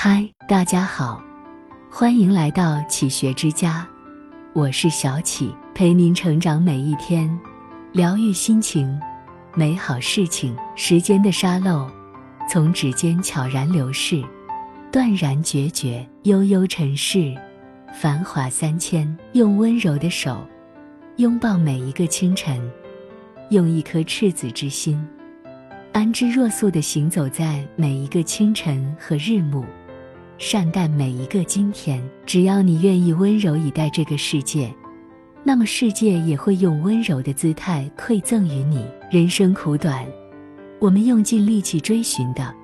嗨，大家好，欢迎来到启学之家，我是小启，陪您成长每一天，疗愈心情，美好事情。时间的沙漏从指尖悄然流逝，断然决绝，悠悠尘世，繁华三千。用温柔的手拥抱每一个清晨，用一颗赤子之心。安之若素地行走在每一个清晨和日暮，善待每一个今天。只要你愿意温柔以待这个世界，那么世界也会用温柔的姿态馈赠于你。人生苦短，我们用尽力气追寻的，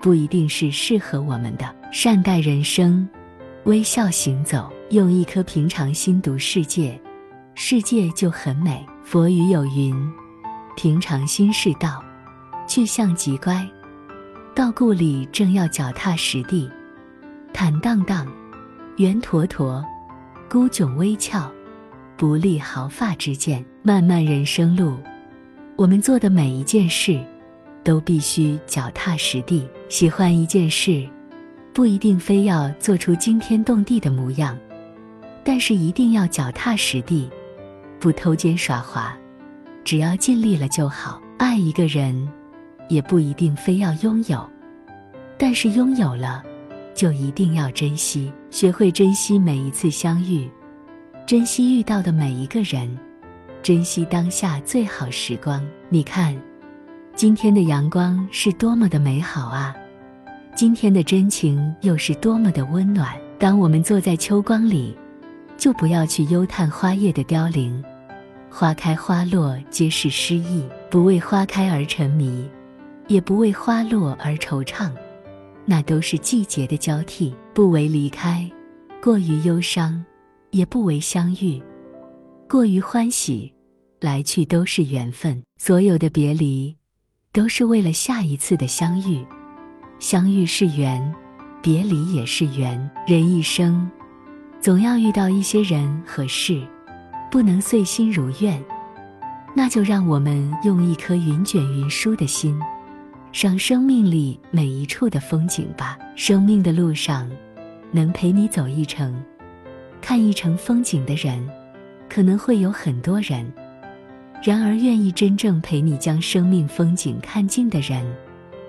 不一定是适合我们的。善待人生，微笑行走，用一颗平常心读世界，世界就很美。佛语有云：平常心是道。去向极乖，到故里正要脚踏实地，坦荡荡，圆坨坨，孤迥微翘，不立毫发之见。漫漫人生路，我们做的每一件事，都必须脚踏实地。喜欢一件事，不一定非要做出惊天动地的模样，但是一定要脚踏实地，不偷奸耍滑，只要尽力了就好。爱一个人。也不一定非要拥有，但是拥有了，就一定要珍惜。学会珍惜每一次相遇，珍惜遇到的每一个人，珍惜当下最好时光。你看，今天的阳光是多么的美好啊！今天的真情又是多么的温暖。当我们坐在秋光里，就不要去忧叹花叶的凋零，花开花落皆是诗意，不为花开而沉迷。也不为花落而惆怅，那都是季节的交替。不为离开，过于忧伤；也不为相遇，过于欢喜。来去都是缘分，所有的别离，都是为了下一次的相遇。相遇是缘，别离也是缘。人一生，总要遇到一些人和事，不能遂心如愿，那就让我们用一颗云卷云舒的心。赏生命里每一处的风景吧。生命的路上，能陪你走一程、看一程风景的人，可能会有很多人；然而，愿意真正陪你将生命风景看尽的人，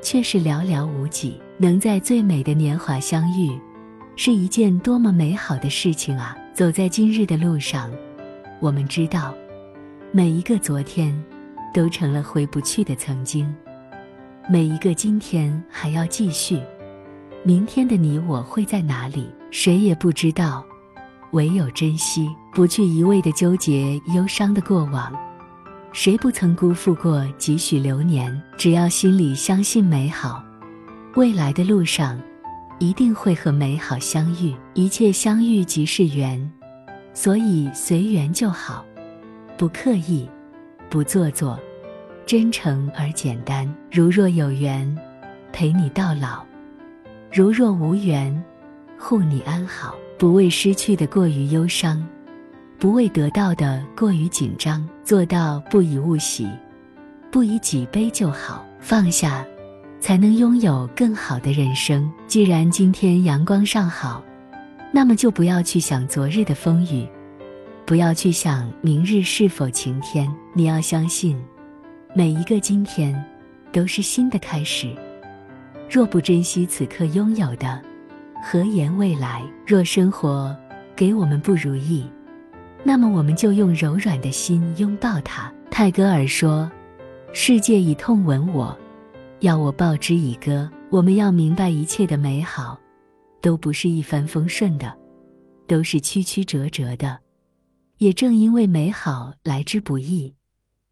却是寥寥无几。能在最美的年华相遇，是一件多么美好的事情啊！走在今日的路上，我们知道，每一个昨天，都成了回不去的曾经。每一个今天还要继续，明天的你我会在哪里？谁也不知道，唯有珍惜，不去一味的纠结忧伤的过往。谁不曾辜负过几许流年？只要心里相信美好，未来的路上一定会和美好相遇。一切相遇即是缘，所以随缘就好，不刻意，不做作。真诚而简单。如若有缘，陪你到老；如若无缘，护你安好。不为失去的过于忧伤，不为得到的过于紧张。做到不以物喜，不以己悲就好。放下，才能拥有更好的人生。既然今天阳光尚好，那么就不要去想昨日的风雨，不要去想明日是否晴天。你要相信。每一个今天，都是新的开始。若不珍惜此刻拥有的，何言未来？若生活给我们不如意，那么我们就用柔软的心拥抱它。泰戈尔说：“世界以痛吻我，要我报之以歌。”我们要明白，一切的美好，都不是一帆风顺的，都是曲曲折折的。也正因为美好来之不易。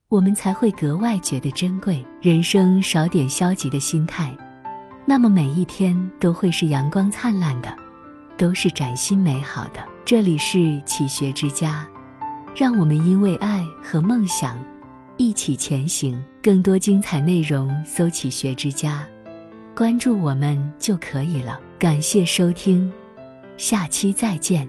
我们才会格外觉得珍贵。人生少点消极的心态，那么每一天都会是阳光灿烂的，都是崭新美好的。这里是启学之家，让我们因为爱和梦想一起前行。更多精彩内容，搜“启学之家”，关注我们就可以了。感谢收听，下期再见。